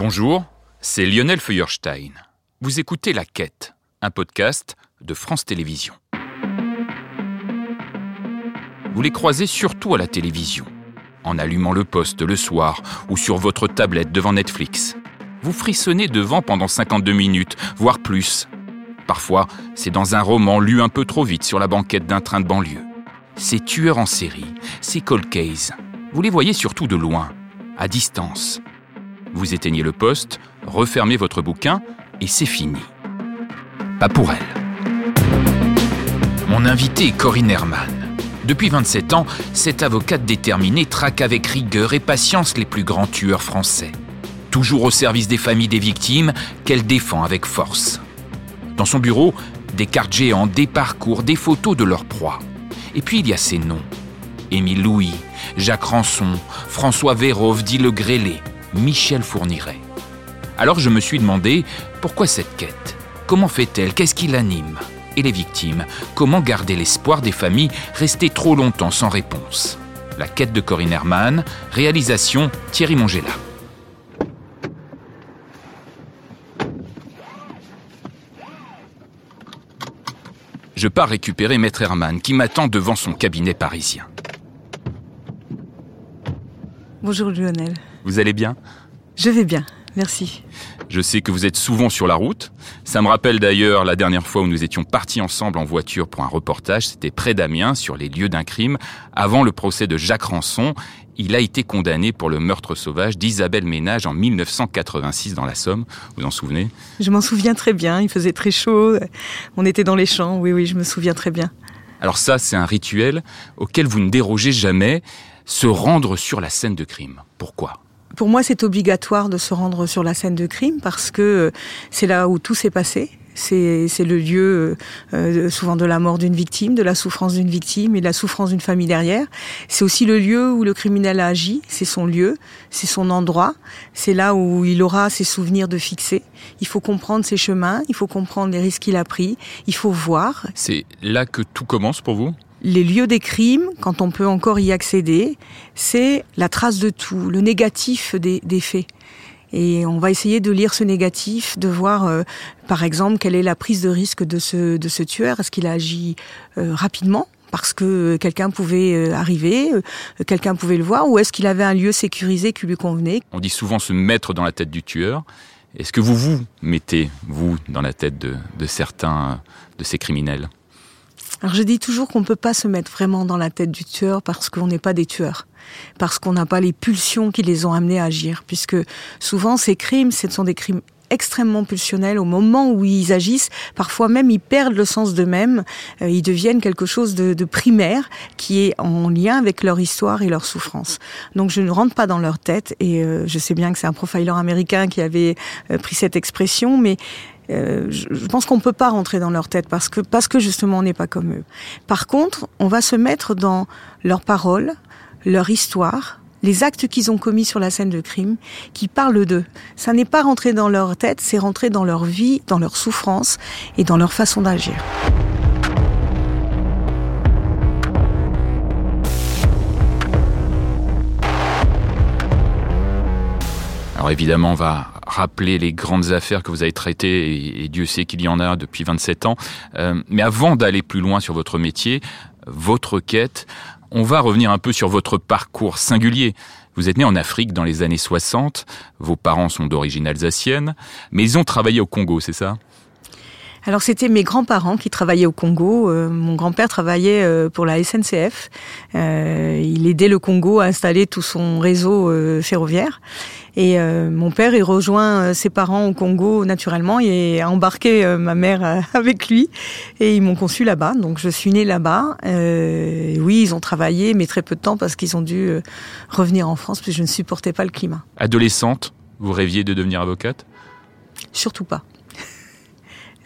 Bonjour, c'est Lionel Feuerstein. Vous écoutez La Quête, un podcast de France Télévisions. Vous les croisez surtout à la télévision, en allumant le poste le soir ou sur votre tablette devant Netflix. Vous frissonnez devant pendant 52 minutes, voire plus. Parfois, c'est dans un roman lu un peu trop vite sur la banquette d'un train de banlieue. Ces tueurs en série, ces cold cases, vous les voyez surtout de loin, à distance. Vous éteignez le poste, refermez votre bouquin et c'est fini. Pas pour elle. Mon invité est Corinne Herman. Depuis 27 ans, cette avocate déterminée traque avec rigueur et patience les plus grands tueurs français. Toujours au service des familles des victimes, qu'elle défend avec force. Dans son bureau, des cartes géantes, des parcours, des photos de leurs proies. Et puis il y a ces noms. Émile Louis, Jacques Rançon, François Vérove, dit Le Grélé, Michel Fourniret. Alors je me suis demandé pourquoi cette quête? Comment fait-elle? Qu'est-ce qui l'anime? Et les victimes? Comment garder l'espoir des familles restées trop longtemps sans réponse? La quête de Corinne Herman, réalisation Thierry Mongela. Je pars récupérer Maître Herman qui m'attend devant son cabinet parisien. Bonjour Lionel. Vous allez bien? Je vais bien, merci. Je sais que vous êtes souvent sur la route. Ça me rappelle d'ailleurs la dernière fois où nous étions partis ensemble en voiture pour un reportage. C'était près d'Amiens, sur les lieux d'un crime, avant le procès de Jacques Rançon. Il a été condamné pour le meurtre sauvage d'Isabelle Ménage en 1986 dans la Somme. Vous en souvenez? Je m'en souviens très bien. Il faisait très chaud. On était dans les champs. Oui, oui, je me souviens très bien. Alors ça, c'est un rituel auquel vous ne dérogez jamais. Se rendre sur la scène de crime. Pourquoi? Pour moi, c'est obligatoire de se rendre sur la scène de crime parce que euh, c'est là où tout s'est passé. C'est le lieu euh, souvent de la mort d'une victime, de la souffrance d'une victime et de la souffrance d'une famille derrière. C'est aussi le lieu où le criminel a agi. C'est son lieu, c'est son endroit. C'est là où il aura ses souvenirs de fixer. Il faut comprendre ses chemins, il faut comprendre les risques qu'il a pris, il faut voir. C'est là que tout commence pour vous? Les lieux des crimes, quand on peut encore y accéder, c'est la trace de tout, le négatif des, faits. Et on va essayer de lire ce négatif, de voir, euh, par exemple, quelle est la prise de risque de ce, de ce tueur. Est-ce qu'il a agi euh, rapidement parce que quelqu'un pouvait euh, arriver, quelqu'un pouvait le voir, ou est-ce qu'il avait un lieu sécurisé qui lui convenait? On dit souvent se mettre dans la tête du tueur. Est-ce que vous vous mettez, vous, dans la tête de, de certains de ces criminels? Alors je dis toujours qu'on ne peut pas se mettre vraiment dans la tête du tueur parce qu'on n'est pas des tueurs, parce qu'on n'a pas les pulsions qui les ont amenés à agir, puisque souvent ces crimes, ce sont des crimes extrêmement pulsionnels au moment où ils agissent. Parfois même, ils perdent le sens d'eux-mêmes. Euh, ils deviennent quelque chose de, primaire qui est en lien avec leur histoire et leur souffrance. Donc, je ne rentre pas dans leur tête. Et euh, je sais bien que c'est un profiler américain qui avait euh, pris cette expression, mais je pense qu'on peut pas rentrer dans leur tête parce que parce que justement on n'est pas comme eux. Par contre, on va se mettre dans leurs paroles, leur histoire, les actes qu'ils ont commis sur la scène de crime, qui parlent d'eux. Ça n'est pas rentrer dans leur tête, c'est rentrer dans leur vie, dans leur souffrance et dans leur façon d'agir. Alors évidemment, on va rappeler les grandes affaires que vous avez traitées, et, Dieu sait qu'il y en a depuis 27 ans. Euh, mais avant d'aller plus loin sur votre métier, votre quête, on va revenir un peu sur votre parcours singulier. Vous êtes né en Afrique dans les années 60, vos parents sont d'origine alsacienne, mais ils ont travaillé au Congo, c'est ça? Alors c'était mes grands-parents qui travaillaient au Congo. Euh, mon grand-père travaillait euh, pour la SNCF. Euh, il aidait le Congo à installer tout son réseau ferroviaire. Et mon père, il rejoint ses parents au Congo naturellement et a embarqué ma mère avec lui. Et ils m'ont conçu là-bas. Donc je suis née là-bas. oui, ils ont travaillé, mais très peu de temps parce qu'ils ont dû revenir en France parce que je ne supportais pas le climat. Adolescente, vous rêviez de devenir avocate? Surtout pas.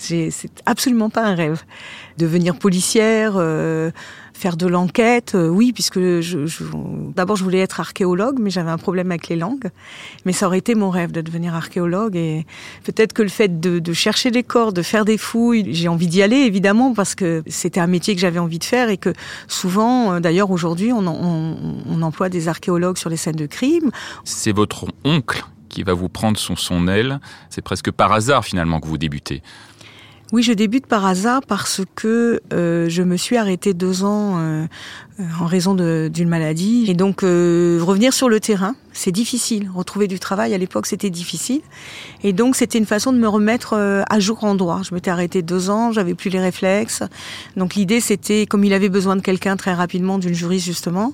C'est absolument pas un rêve. Devenir policière, euh, faire de l'enquête, euh, oui, puisque d'abord je voulais être archéologue, mais j'avais un problème avec les langues. Mais ça aurait été mon rêve de devenir archéologue. Et peut-être que le fait de, chercher des corps, de faire des fouilles, j'ai envie d'y aller évidemment parce que c'était un métier que j'avais envie de faire et que souvent, euh, d'ailleurs aujourd'hui, on, emploie des archéologues sur les scènes de crime. C'est votre oncle qui va vous prendre son aile. C'est presque par hasard finalement que vous débutez. Oui, je débute par hasard parce que euh, je me suis arrêtée deux ans euh, en raison d'une maladie. Et donc, euh, revenir sur le terrain, c'est difficile. Retrouver du travail à l'époque, c'était difficile. Et donc, c'était une façon de me remettre euh, à jour en droit. Je m'étais arrêtée deux ans, j'avais plus les réflexes. Donc, l'idée, c'était, comme il avait besoin de quelqu'un très rapidement, d'une juriste justement,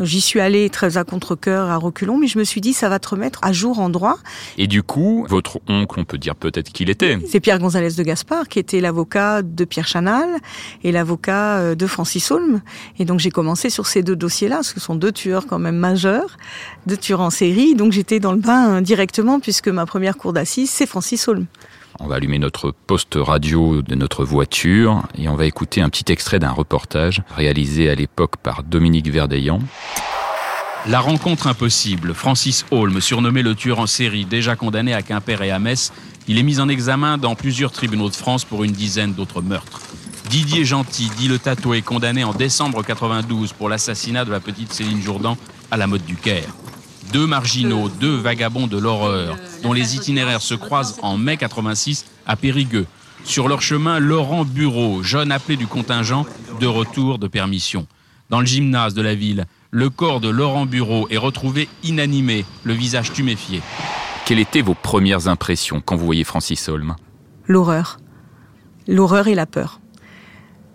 j'y suis allée très à contre-cœur, à reculons, mais je me suis dit, ça va te remettre à jour en droit. Et du coup, votre oncle, on peut dire peut-être qu'il était. C'est Pierre Gonzalez de Gaspard, qui était l'avocat de Pierre Chanal et l'avocat euh, de Francis Holm. Et donc, j'ai commencé sur ces deux dossiers-là, ce sont deux tueurs quand même majeurs, deux tueurs en série. Donc j'étais dans le bain directement puisque ma première cour d'assises, c'est Francis Holm. On va allumer notre poste radio de notre voiture et on va écouter un petit extrait d'un reportage réalisé à l'époque par Dominique Verdeillan. La rencontre impossible. Francis Holm, surnommé le tueur en série, déjà condamné à Quimper et à Metz, il est mis en examen dans plusieurs tribunaux de France pour une dizaine d'autres meurtres. Didier Gentil, dit le tatoué, condamné en décembre 92 pour l'assassinat de la petite Céline Jourdan à la mode du Caire. Deux marginaux, deux vagabonds de l'horreur, dont les itinéraires se croisent en mai 86 à Périgueux. Sur leur chemin, Laurent Bureau, jeune appelé du contingent, de retour de permission. Dans le gymnase de la ville, le corps de Laurent Bureau est retrouvé inanimé, le visage tuméfié. Quelles étaient vos premières impressions quand vous voyez Francis Holm? L'horreur. L'horreur et la peur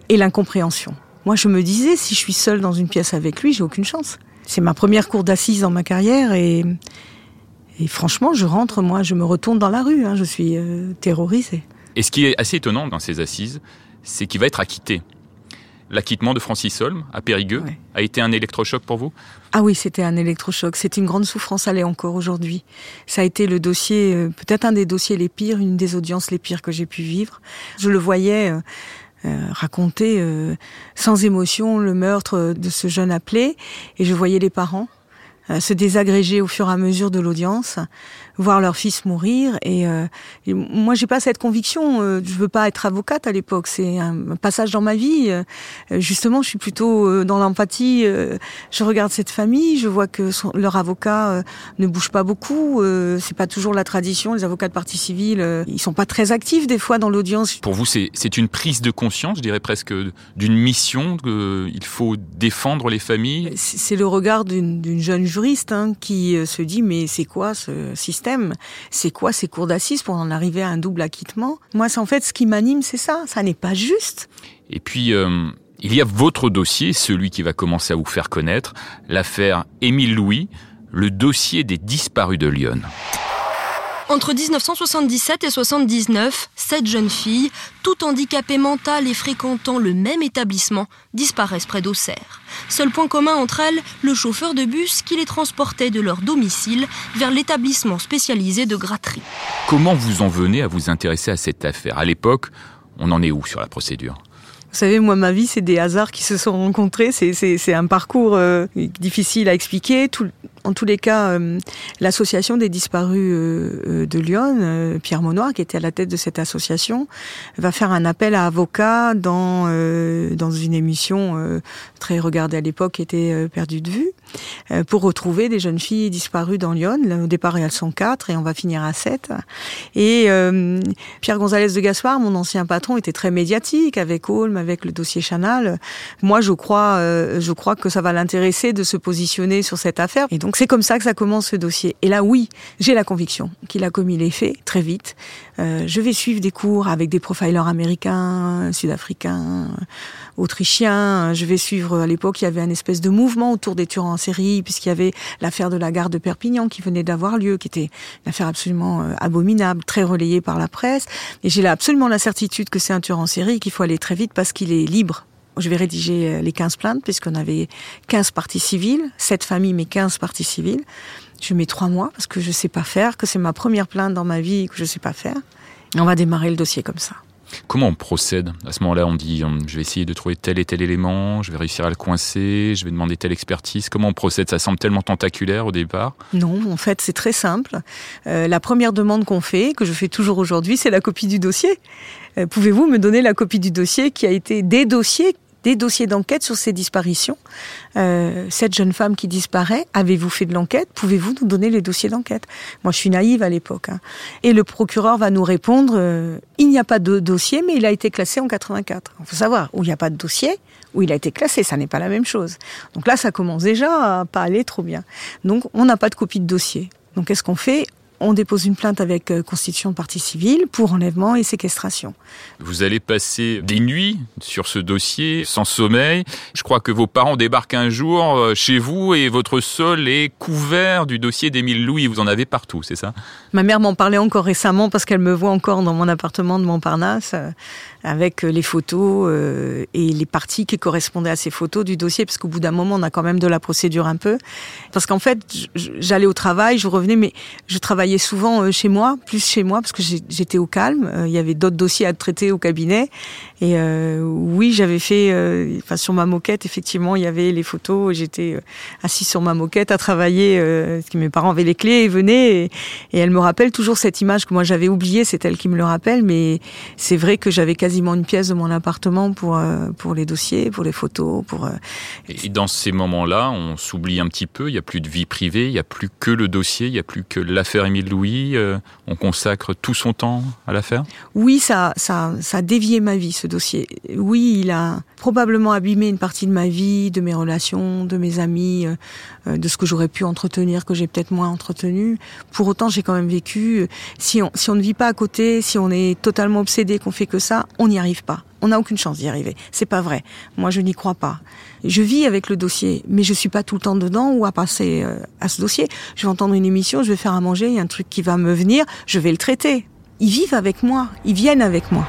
et l'incompréhension. Moi, je me disais, si je suis seule dans une pièce avec lui, j'ai aucune chance. C'est ma première cour d'assises dans ma carrière et, et franchement, je rentre, moi, je me retourne dans la rue, hein, je suis euh, terrorisée. Et ce qui est assez étonnant dans ces assises, c'est qu'il va être acquitté. L'acquittement de Francis Holm à Périgueux a été un électrochoc pour vous? Ah oui, c'était un électrochoc. C'est une grande souffrance, elle est encore aujourd'hui. Ça a été le dossier, euh, peut-être un des dossiers les pires, une des audiences les pires que j'ai pu vivre. Je le voyais. Euh, raconter euh, sans émotion le meurtre de ce jeune appelé. Et je voyais les parents euh, se désagréger au fur et à mesure de l'audience voir leur fils mourir. Et, euh, et moi, j'ai pas cette conviction. Euh, je veux pas être avocate à l'époque. C'est un passage dans ma vie. Euh, justement, je suis plutôt euh, dans l'empathie. je regarde cette famille. Je vois que son, leur avocat ne bouge pas beaucoup. c'est pas toujours la tradition. Les avocats de partie civile, ils sont pas très actifs des fois dans l'audience. Pour vous, c'est une prise de conscience, je dirais presque, d'une mission qu'il faut défendre les familles? C'est le regard d'une jeune juriste hein, qui se dit mais c'est quoi ce système? C'est quoi ces cours d'assises pour en arriver à un double acquittement? Moi, c'est en fait ce qui m'anime, c'est ça. Ça n'est pas juste. Et puis. Euh, il y a votre dossier, celui qui va commencer à vous faire connaître, l'affaire Émile Louis, le dossier des disparus de Lyon. Entre 1977 et 79, sept jeunes filles, toutes handicapées mentales et fréquentant le même établissement, disparaissent près d'Auxerre. Seul point commun entre elles, le chauffeur de bus qui les transportait de leur domicile vers l'établissement spécialisé de gratterie. Comment vous en venez à vous intéresser à cette affaire? À l'époque, on en est où sur la procédure? Vous savez, moi, ma vie, c'est des hasards qui se sont rencontrés. C'est un parcours euh, difficile à expliquer. Tout, en tous les cas, euh, l'association des disparus euh, euh, de Lyon, Pierre Monnoir, qui était à la tête de cette association, va faire un appel à avocats dans dans une émission très regardée à l'époque, qui était perdue de vue, pour retrouver des jeunes filles disparues dans Lyon. Au départ, elles sont quatre et on va finir à sept. Et Pierre Gonzalez de Gaspard, mon ancien patron, était très médiatique avec Holm, avec le dossier Chanal. Moi, je crois, je crois que ça va l'intéresser de se positionner sur cette affaire. Et donc donc c'est comme ça que ça commence ce dossier. Et là, oui, j'ai la conviction qu'il a commis les faits très vite. Euh, je vais suivre des cours avec des profilers américains, sud-africains, autrichiens. Je vais suivre, à l'époque, il y avait un espèce de mouvement autour des tueurs en série, puisqu'il y avait l'affaire de la gare de Perpignan qui venait d'avoir lieu, qui était une affaire absolument euh, abominable, très relayée par la presse. Et j'ai absolument la certitude que c'est un tueur en série, qu'il faut aller très vite parce qu'il est libre je vais rédiger euh, les 15 plaintes, puisqu'on avait 15 parties civiles, 7 familles, mais 15 parties civiles. Je mets 3 mois, parce que je sais pas faire, que c'est ma première plainte dans ma vie, que je sais pas faire. on va démarrer le dossier comme ça. Comment on procède? À ce moment-là, on dit je vais essayer de trouver tel et tel élément, je vais réussir à le coincer, je vais demander telle expertise. Comment on procède? Ça semble tellement tentaculaire au départ. Non, en fait, c'est très simple. Euh, la première demande qu'on fait, que je fais toujours aujourd'hui, c'est la copie du dossier. Euh, pouvez-vous me donner la copie du dossier qui a été des dossiers des dossiers d'enquête sur ces disparitions. Euh, cette jeune femme qui disparaît, avez-vous fait de l'enquête? Pouvez-vous nous donner les dossiers d'enquête? Moi, je suis naïve à l'époque. Hein. Et le procureur va nous répondre euh, il n'y a pas de dossier, mais il a été classé en 84. Il faut savoir où il n'y a pas de dossier, où il a été classé, ça n'est pas la même chose. Donc là, ça commence déjà à pas aller trop bien. Donc, on n'a pas de copie de dossier. Donc, qu'est-ce qu'on fait? On dépose une plainte avec euh, constitution de partie civile pour enlèvement et séquestration. Vous allez passer des nuits sur ce dossier sans sommeil. Je crois que vos parents débarquent un jour euh, chez vous et votre sol est couvert du dossier d'Émile Louis. Vous en avez partout, c'est ça? Ma mère m'en parlait encore récemment parce qu'elle me voit encore dans mon appartement de Montparnasse euh, avec les photos et les parties qui correspondaient à ces photos du dossier parce qu'au bout d'un moment on a quand même de la procédure un peu parce qu'en fait j'allais au travail, je revenais mais je travaillais souvent euh, chez moi, plus chez moi, parce que j'étais au calme. Euh, il y avait d'autres dossiers à traiter au cabinet. Et euh, oui, j'avais fait, sur ma moquette, effectivement, il y avait les photos. J'étais assis sur ma moquette à travailler. parce que mes parents avaient les clés et venaient. Et, elle me rappelle toujours cette image que moi j'avais oubliée. C'est elle qui me le rappelle. Mais c'est vrai que j'avais quasiment une pièce de mon appartement pour pour les dossiers, pour les photos, pour. Et dans ces moments-là, on s'oublie un petit peu. Il y a plus de vie privée. Il y a plus que le dossier. Il y a plus que l'affaire Louis, euh, on consacre tout son temps à l'affaire? Oui, ça, ça, ça a dévié ma vie, ce dossier. Oui, il a probablement abîmé une partie de ma vie, de mes relations, de mes amis, euh, euh, de ce que j'aurais pu entretenir, que j'ai peut-être moins entretenu. Pour autant, j'ai quand même vécu. Si on, si on ne vit pas à côté, si on est totalement obsédé, qu'on fait que ça, on n'y arrive pas. On n'a aucune chance d'y arriver. C'est pas vrai. Moi, je n'y crois pas. Je vis avec le dossier, mais je suis pas tout le temps dedans ou à passer euh, à ce dossier. Je vais entendre une émission, je vais faire à manger, il y a un truc qui va me venir, je vais le traiter. Ils vivent avec moi, ils viennent avec moi.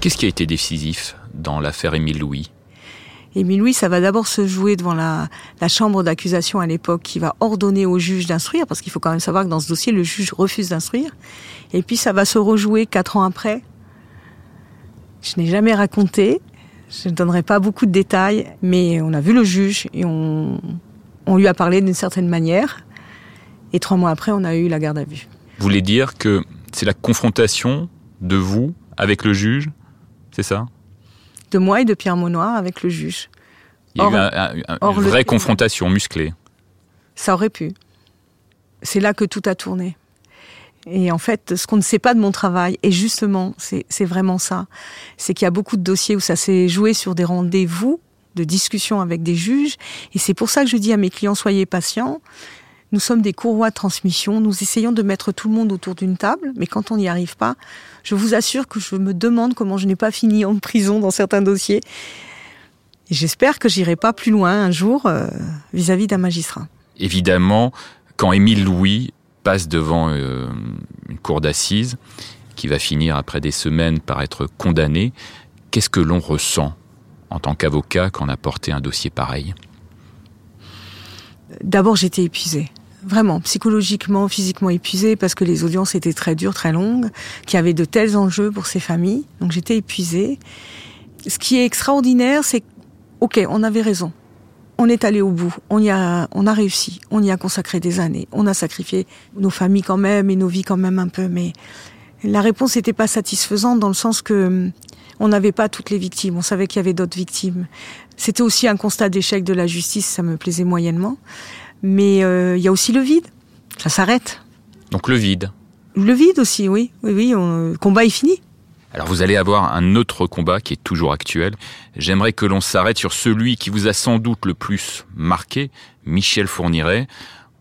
Qu'est-ce qui a été décisif dans l'affaire Émile Louis? Émile Louis, ça va d'abord se jouer devant la, chambre d'accusation à l'époque qui va ordonner au juge d'instruire, parce qu'il faut quand même savoir que dans ce dossier, le juge refuse d'instruire. Et puis ça va se rejouer quatre ans après. Je n'ai jamais raconté, je ne donnerai pas beaucoup de détails, mais on a vu le juge et on, on lui a parlé d'une certaine manière. Et trois mois après, on a eu la garde à vue. Vous voulez dire que c'est la confrontation de vous avec le juge, c'est ça? De moi et de Pierre Maunoir avec le juge. Il y a eu une vraie confrontation musclée. Ça aurait pu. C'est là que tout a tourné. Et en fait, ce qu'on ne sait pas de mon travail, et justement, c'est vraiment ça, c'est qu'il y a beaucoup de dossiers où ça s'est joué sur des rendez-vous de discussion avec des juges. Et c'est pour ça que je dis à mes clients, soyez patients. Nous sommes des courroies de transmission, nous essayons de mettre tout le monde autour d'une table, mais quand on n'y arrive pas, je vous assure que je me demande comment je n'ai pas fini en prison dans certains dossiers. Et j'espère que j'irai pas plus loin un jour euh, vis-à-vis d'un magistrat. Évidemment, quand Émile Louis passe devant euh, une cour d'assises, qui va finir après des semaines par être condamné, qu'est-ce que l'on ressent en tant qu'avocat quand on a porté un dossier pareil? D'abord, j'étais épuisée vraiment psychologiquement, physiquement épuisée parce que les audiences étaient très dures, très longues, qu'il y avait de tels enjeux pour ces familles. Donc j'étais épuisée. Ce qui est extraordinaire, c'est ok, on avait raison. On est allé au bout, on y a, on a réussi, on y a consacré des années, on a sacrifié nos familles quand même et nos vies quand même un peu, mais la réponse n'était pas satisfaisante dans le sens que on n'avait pas toutes les victimes, on savait qu'il y avait d'autres victimes. C'était aussi un constat d'échec de la justice, ça me plaisait moyennement. Mais euh, il y a aussi le vide. Ça s'arrête. Donc le vide. Le vide aussi, oui. Oui, oui. le combat est fini. Alors vous allez avoir un autre combat qui est toujours actuel. J'aimerais que l'on s'arrête sur celui qui vous a sans doute le plus marqué, Michel Fourniret.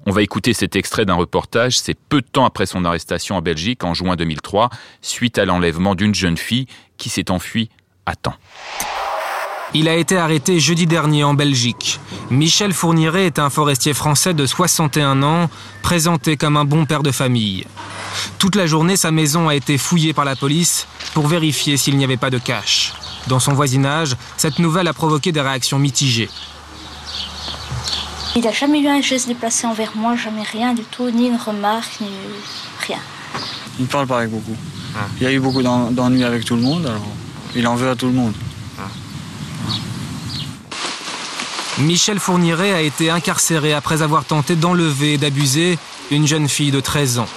On va écouter cet extrait d'un reportage, c'est peu de temps après son arrestation en Belgique en juin 2003, suite à l'enlèvement d'une jeune fille qui s'est enfuie à temps. Il a été arrêté jeudi dernier en Belgique. Michel Fourniret est un forestier français de 61 ans, présenté comme un bon père de famille. Toute la journée, sa maison a été fouillée par la police pour vérifier s'il n'y avait pas de cache. Dans son voisinage, cette nouvelle a provoqué des réactions mitigées. Il n'a jamais eu un geste déplacé envers moi, jamais rien du tout, ni une remarque, ni rien. Il ne parle pas avec beaucoup. Ah. Il y a eu beaucoup d'ennuis avec tout le monde, alors il en veut à tout le monde. Michel Fourniret a été incarcéré après avoir tenté d'enlever et d'abuser une jeune fille de 13 ans.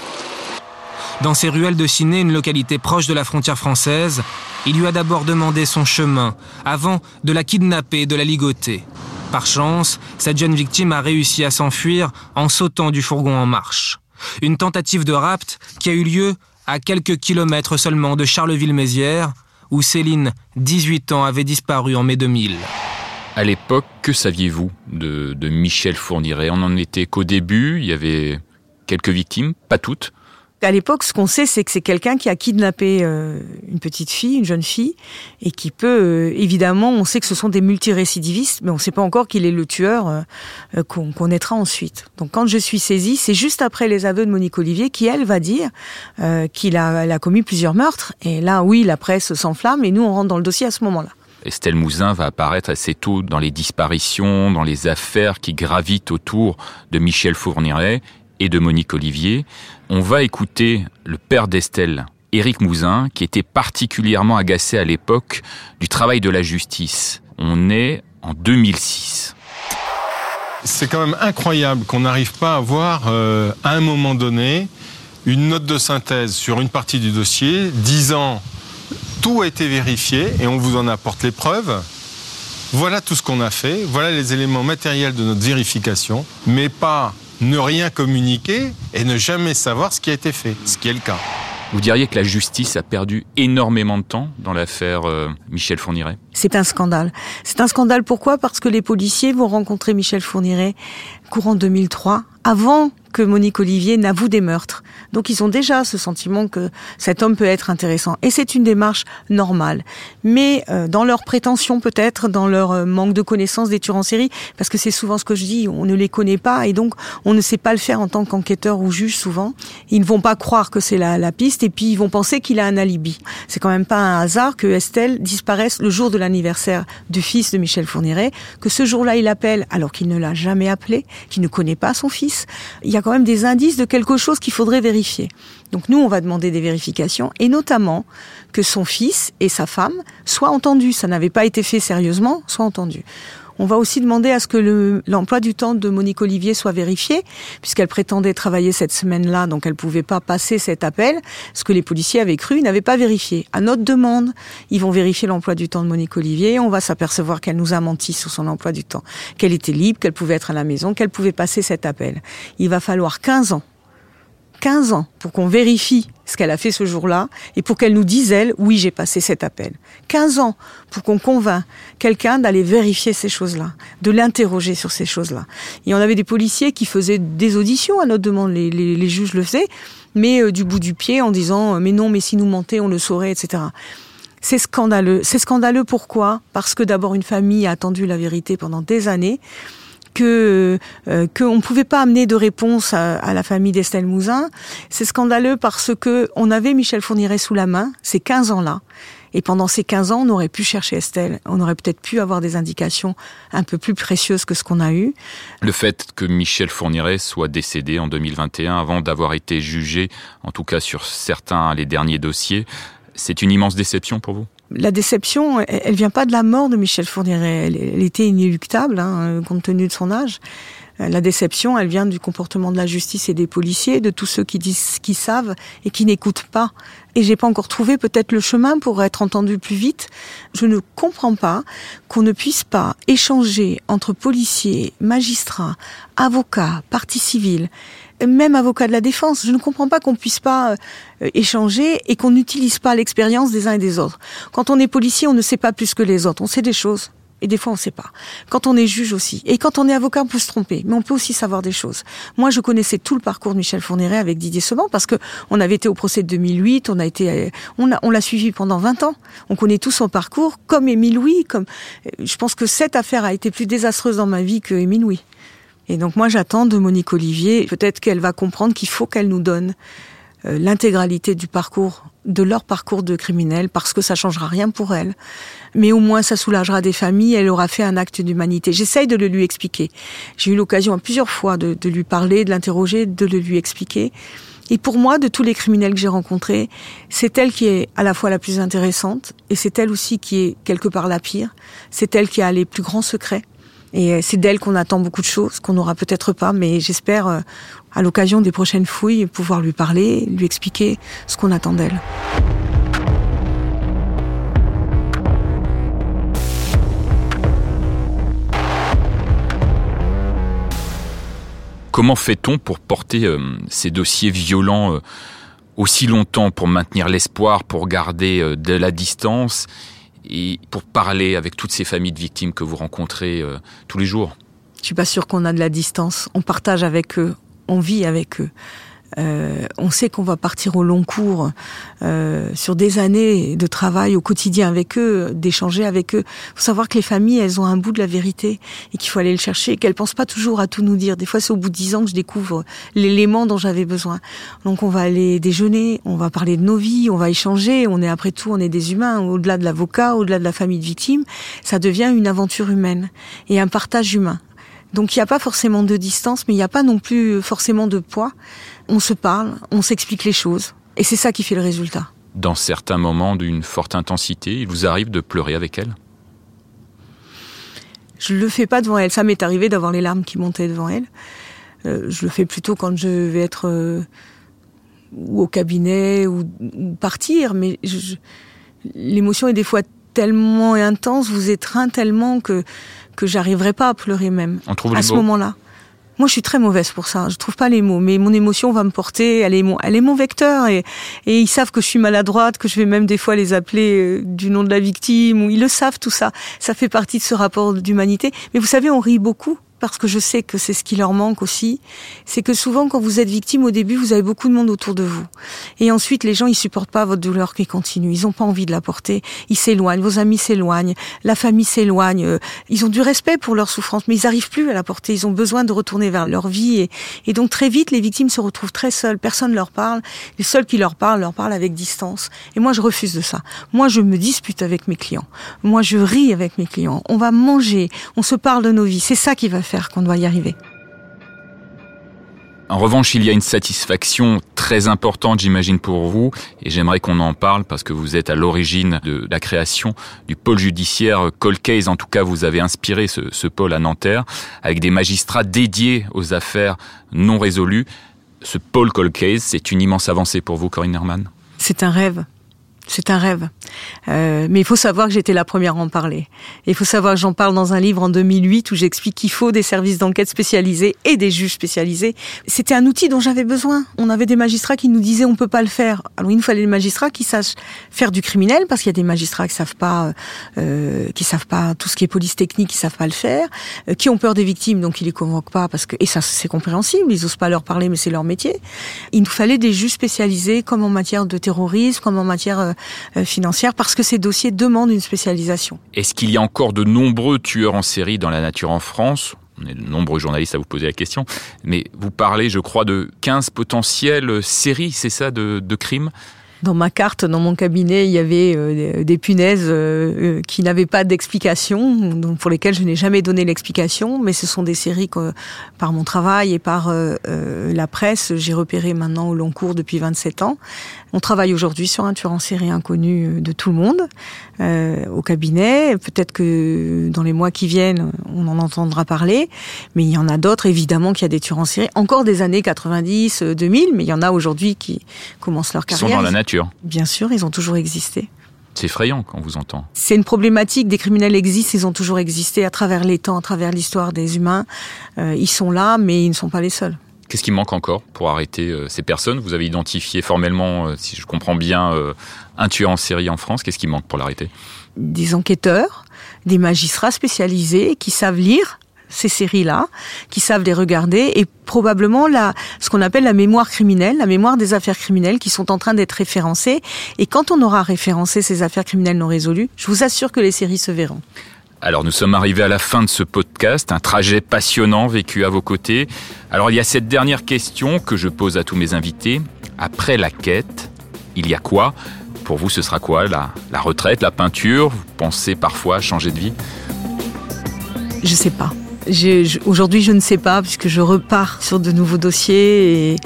Dans ses ruelles de Ciné, une localité proche de la frontière française, il lui a d'abord demandé son chemin, avant de la kidnapper et de la ligoter. Par chance, cette jeune victime a réussi à s'enfuir en sautant du fourgon en marche. Une tentative de rapt qui a eu lieu à quelques kilomètres seulement de Charleville-Mézières, où Céline, 18 ans, avait disparu en mai 2000. À l'époque, que saviez-vous de, de Michel Fourniret? On n'en était qu'au début, il y avait quelques victimes, pas toutes. À l'époque, ce qu'on sait, c'est que c'est quelqu'un qui a kidnappé euh, une petite fille, une jeune fille, et qui peut, euh, évidemment, on sait que ce sont des multirécidivistes, mais on ne sait pas encore qu'il est le tueur euh, qu'on connaîtra ensuite. Donc quand je suis saisie, c'est juste après les aveux de Monique Olivier qui, elle, va dire qu'il a, a commis plusieurs meurtres. Et là, oui, la presse s'enflamme, et nous, on rentre dans le dossier à ce moment-là. Estelle Mouzin va apparaître assez tôt dans les disparitions, dans les affaires qui gravitent autour de Michel Fourniret et de Monique Olivier. On va écouter le père d'Estelle, Éric Mouzin, qui était particulièrement agacé à l'époque du travail de la justice. On est en 2006. C'est quand même incroyable qu'on n'arrive pas à avoir, euh, à un moment donné, une note de synthèse sur une partie du dossier disant tout a été vérifié et on vous en apporte les preuves. Voilà tout ce qu'on a fait, voilà les éléments matériels de notre vérification, mais pas ne rien communiquer et ne jamais savoir ce qui a été fait, ce qui est le cas. Vous diriez que la justice a perdu énormément de temps dans l'affaire euh, Michel Fourniret? C'est un scandale. C'est un scandale pourquoi? Parce que les policiers vont rencontrer Michel Fourniret courant 2003, avant que Monique Olivier n'avoue des meurtres. Donc ils ont déjà ce sentiment que cet homme peut être intéressant. Et c'est une démarche normale. Mais euh, dans leur prétention peut-être, dans leur euh, manque de connaissance des tueurs en série, parce que c'est souvent ce que je dis, on ne les connaît pas et donc on ne sait pas le faire en tant qu'enquêteur ou juge souvent. Ils ne vont pas croire que c'est la, la, piste et puis ils vont penser qu'il a un alibi. C'est quand même pas un hasard que Estelle disparaisse le jour de l'anniversaire du fils de Michel Fourniret, que ce jour-là il appelle alors qu'il ne l'a jamais appelé, qu'il ne connaît pas son fils. Quand même des indices de quelque chose qu'il faudrait vérifier. Donc nous, on va demander des vérifications, et notamment que son fils et sa femme soient entendus. Ça n'avait pas été fait sérieusement, soient entendus. On va aussi demander à ce que l'emploi du temps de Monique Olivier soit vérifié, puisqu'elle prétendait travailler cette semaine-là, donc elle pouvait pas passer cet appel. Ce que les policiers avaient cru, n'avaient pas vérifié. À notre demande, ils vont vérifier l'emploi du temps de Monique Olivier. On va s'apercevoir qu'elle nous a menti sur son emploi du temps, qu'elle était libre, qu'elle pouvait être à la maison, qu'elle pouvait passer cet appel. Il va falloir 15 ans 15 ans pour qu'on vérifie ce qu'elle a fait ce jour-là et pour qu'elle nous dise, elle, oui, j'ai passé cet appel. 15 ans pour qu'on convainc quelqu'un d'aller vérifier ces choses-là, de l'interroger sur ces choses-là. Et on avait des policiers qui faisaient des auditions à notre demande, les, les, juges le faisaient, mais euh, du bout du pied en disant, euh, mais non, mais si nous mentait, on le saurait, etc. C'est scandaleux. C'est scandaleux pourquoi? Parce que d'abord une famille a attendu la vérité pendant des années que euh, qu'on ne pouvait pas amener de réponse à, la famille d'Estelle Mouzin. C'est scandaleux parce que on avait Michel Fourniret sous la main ces 15 ans-là. Et pendant ces 15 ans, on aurait pu chercher Estelle. On aurait peut-être pu avoir des indications un peu plus précieuses que ce qu'on a eu. Le fait que Michel Fourniret soit décédé en 2021 avant d'avoir été jugé, en tout cas sur certains les derniers dossiers, c'est une immense déception pour vous? La déception, elle, vient pas de la mort de Michel Fourniret. Elle, était inéluctable, hein, compte tenu de son âge. Euh, la déception, elle vient du comportement de la justice et des policiers, de tous ceux qui disent qui savent et qui n'écoutent pas. Et j'ai pas encore trouvé peut-être le chemin pour être entendu plus vite. Je ne comprends pas qu'on ne puisse pas échanger entre policiers, magistrats, avocats, partis civils même avocat de la défense. Je ne comprends pas qu'on puisse pas euh, échanger et qu'on n'utilise pas l'expérience des uns et des autres. Quand on est policier, on ne sait pas plus que les autres. On sait des choses. Et des fois, on ne sait pas. Quand on est juge aussi. Et quand on est avocat, on peut se tromper. Mais on peut aussi savoir des choses. Moi, je connaissais tout le parcours de Michel Fourniret avec Didier Seban parce que on avait été au procès de 2008. On a été, euh, on a, on l'a suivi pendant 20 ans. On connaît tout son parcours, comme Émile Louis, comme, euh, je pense que cette affaire a été plus désastreuse dans ma vie que Émile Louis. Et donc moi j'attends de Monique Olivier, peut-être qu'elle va comprendre qu'il faut qu'elle nous donne euh, l'intégralité du parcours, de leur parcours de criminel, parce que ça changera rien pour elle. Mais au moins ça soulagera des familles, elle aura fait un acte d'humanité. J'essaye de le lui expliquer. J'ai eu l'occasion plusieurs fois de, de lui parler, de l'interroger, de le lui expliquer. Et pour moi, de tous les criminels que j'ai rencontrés, c'est elle qui est à la fois la plus intéressante, et c'est elle aussi qui est quelque part la pire. C'est elle qui a les plus grands secrets Et c'est d'elle qu'on attend beaucoup de choses, qu'on n'aura peut-être pas, mais j'espère, euh, à l'occasion des prochaines fouilles, pouvoir lui parler, lui expliquer ce qu'on attend d'elle. Comment fait-on pour porter euh, ces dossiers violents euh, aussi longtemps, pour maintenir l'espoir, pour garder euh, de la distance et pour parler avec toutes ces familles de victimes que vous rencontrez tous les jours? Je suis pas sûre qu'on a de la distance. On partage avec eux, on vit avec eux. Euh, on sait qu'on va partir au long cours euh, sur des années de travail au quotidien avec eux, d'échanger avec eux. Il faut savoir que les familles, elles ont un bout de la vérité et qu'il faut aller le chercher, qu'elles pensent pas toujours à tout nous dire. Des fois, c'est au bout de dix ans que je découvre l'élément dont j'avais besoin. Donc, on va aller déjeuner, on va parler de nos vies, on va échanger. On est après tout, on est des humains. Au-delà de l'avocat, au-delà de la famille de victimes, ça devient une aventure humaine et un partage humain. Donc il n'y a pas forcément de distance, mais il n'y a pas non plus forcément de poids. On se parle, on s'explique les choses, et c'est ça qui fait le résultat. Dans certains moments d'une forte intensité, il vous arrive de pleurer avec elle? Je le fais pas devant elle. Ça m'est arrivé d'avoir les larmes qui montaient devant elle. Euh, je le fais plutôt quand je vais être euh, ou au cabinet ou, partir, mais l'émotion est des fois tellement intense, vous étreint tellement que que j'arriverai pas à pleurer même à ce moment-là. Moi, je suis très mauvaise pour ça. Je trouve pas les mots, mais mon émotion va me porter. Elle est mon, elle est mon vecteur et, et ils savent que je suis maladroite, que je vais même des fois les appeler euh, du nom de la victime. Ou ils le savent tout ça. Ça fait partie de ce rapport d'humanité. Mais vous savez, on rit beaucoup parce que je sais que c'est ce qui leur manque aussi, c'est que souvent quand vous êtes victime au début, vous avez beaucoup de monde autour de vous. Et ensuite, les gens, ils supportent pas votre douleur qui continue. Ils ont pas envie de la porter. Ils s'éloignent. Vos amis s'éloignent. La famille s'éloigne. Euh, ils ont du respect pour leur souffrance, mais ils arrivent plus à la porter. Ils ont besoin de retourner vers leur vie. Et, donc très vite, les victimes se retrouvent très seules. Personne leur parle. Les seuls qui leur parlent, leur parlent avec distance. Et moi, je refuse de ça. Moi, je me dispute avec mes clients. Moi, je ris avec mes clients. On va manger. On se parle de nos vies. C'est ça qui va qu'on doit y arriver. En revanche, il y a une satisfaction très importante, j'imagine, pour vous, et j'aimerais qu'on en parle parce que vous êtes à l'origine de la création du pôle judiciaire Cold Case. En tout cas, vous avez inspiré ce, ce pôle à Nanterre avec des magistrats dédiés aux affaires non résolues. Ce pôle Cold Case, c'est une immense avancée pour vous, Corinne Herman C'est un rêve. C'est un rêve. Euh, mais il faut savoir que j'étais la première à en parler. il faut savoir que j'en parle dans un livre en 2008 où j'explique qu'il faut des services d'enquête spécialisés et des juges spécialisés. C'était un outil dont j'avais besoin. On avait des magistrats qui nous disaient on peut pas le faire. Alors il nous fallait des magistrats qui sachent faire du criminel parce qu'il y a des magistrats qui savent pas, euh, qui savent pas tout ce qui est police technique, qui savent pas le faire, euh, qui ont peur des victimes donc ils les convoquent pas parce que et ça c'est compréhensible. Ils osent pas leur parler mais c'est leur métier. Il nous fallait des juges spécialisés comme en matière de terrorisme, comme en matière euh, financière parce que ces dossiers demandent une spécialisation. Est-ce qu'il y a encore de nombreux tueurs en série dans la nature en France? On est de nombreux journalistes à vous poser la question, mais vous parlez, je crois, de 15 potentielles séries, c'est ça, de, de crimes? Dans ma carte, dans mon cabinet, il y avait euh, des punaises euh, euh, qui n'avaient pas d'explication, donc pour lesquelles je n'ai jamais donné l'explication, mais ce sont des séries que, par mon travail et par la presse, j'ai repéré maintenant au long cours depuis 27 ans. On travaille aujourd'hui sur un tueur en série inconnu de tout le monde au cabinet. Peut-être que dans les mois qui viennent, on en entendra parler, mais il y en a d'autres évidemment qu'il y a des tueurs en série, encore des années 90, 2000, mais il y en a aujourd'hui qui commencent leur carrière. Ils sont dans la nature Bien sûr, ils ont toujours existé. C'est effrayant quand on vous entend. C'est une problématique. Des criminels existent, ils ont toujours existé à travers les temps, à travers l'histoire des humains. Euh, ils sont là, mais ils ne sont pas les seuls. Qu'est-ce qui manque encore pour arrêter euh, ces personnes? Vous avez identifié formellement, euh, si je comprends bien, un tueur en série en France. Qu'est-ce qui manque pour l'arrêter? Des enquêteurs, des magistrats spécialisés qui savent lire, ces séries-là, qui savent les regarder, et probablement la, ce qu'on appelle la mémoire criminelle, la mémoire des affaires criminelles qui sont en train d'être référencées. Et quand on aura référencé ces affaires criminelles non résolues, je vous assure que les séries se verront. Alors nous sommes arrivés à la fin de ce podcast, un trajet passionnant vécu à vos côtés. Alors il y a cette dernière question que je pose à tous mes invités. Après la quête, il y a quoi? Pour vous, ce sera quoi? La, la retraite, la peinture? Vous pensez parfois changer de vie? Je sais pas. Aujourd'hui, je ne sais pas, puisque je repars sur de nouveaux dossiers et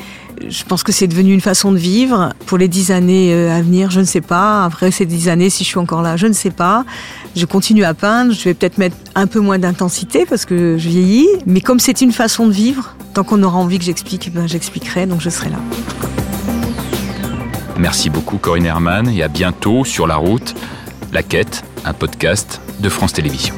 je pense que c'est devenu une façon de vivre. Pour les dix années euh, à venir, je ne sais pas. Après ces dix années, si je suis encore là, je ne sais pas. Je continue à peindre. Je vais peut-être mettre un peu moins d'intensité parce que je vieillis. Mais comme c'est une façon de vivre, tant qu'on aura envie que j'explique, ben, j'expliquerai. Donc je serai là. Merci beaucoup Corinne Herman et à bientôt sur la route. La quête, un podcast de France Télévisions.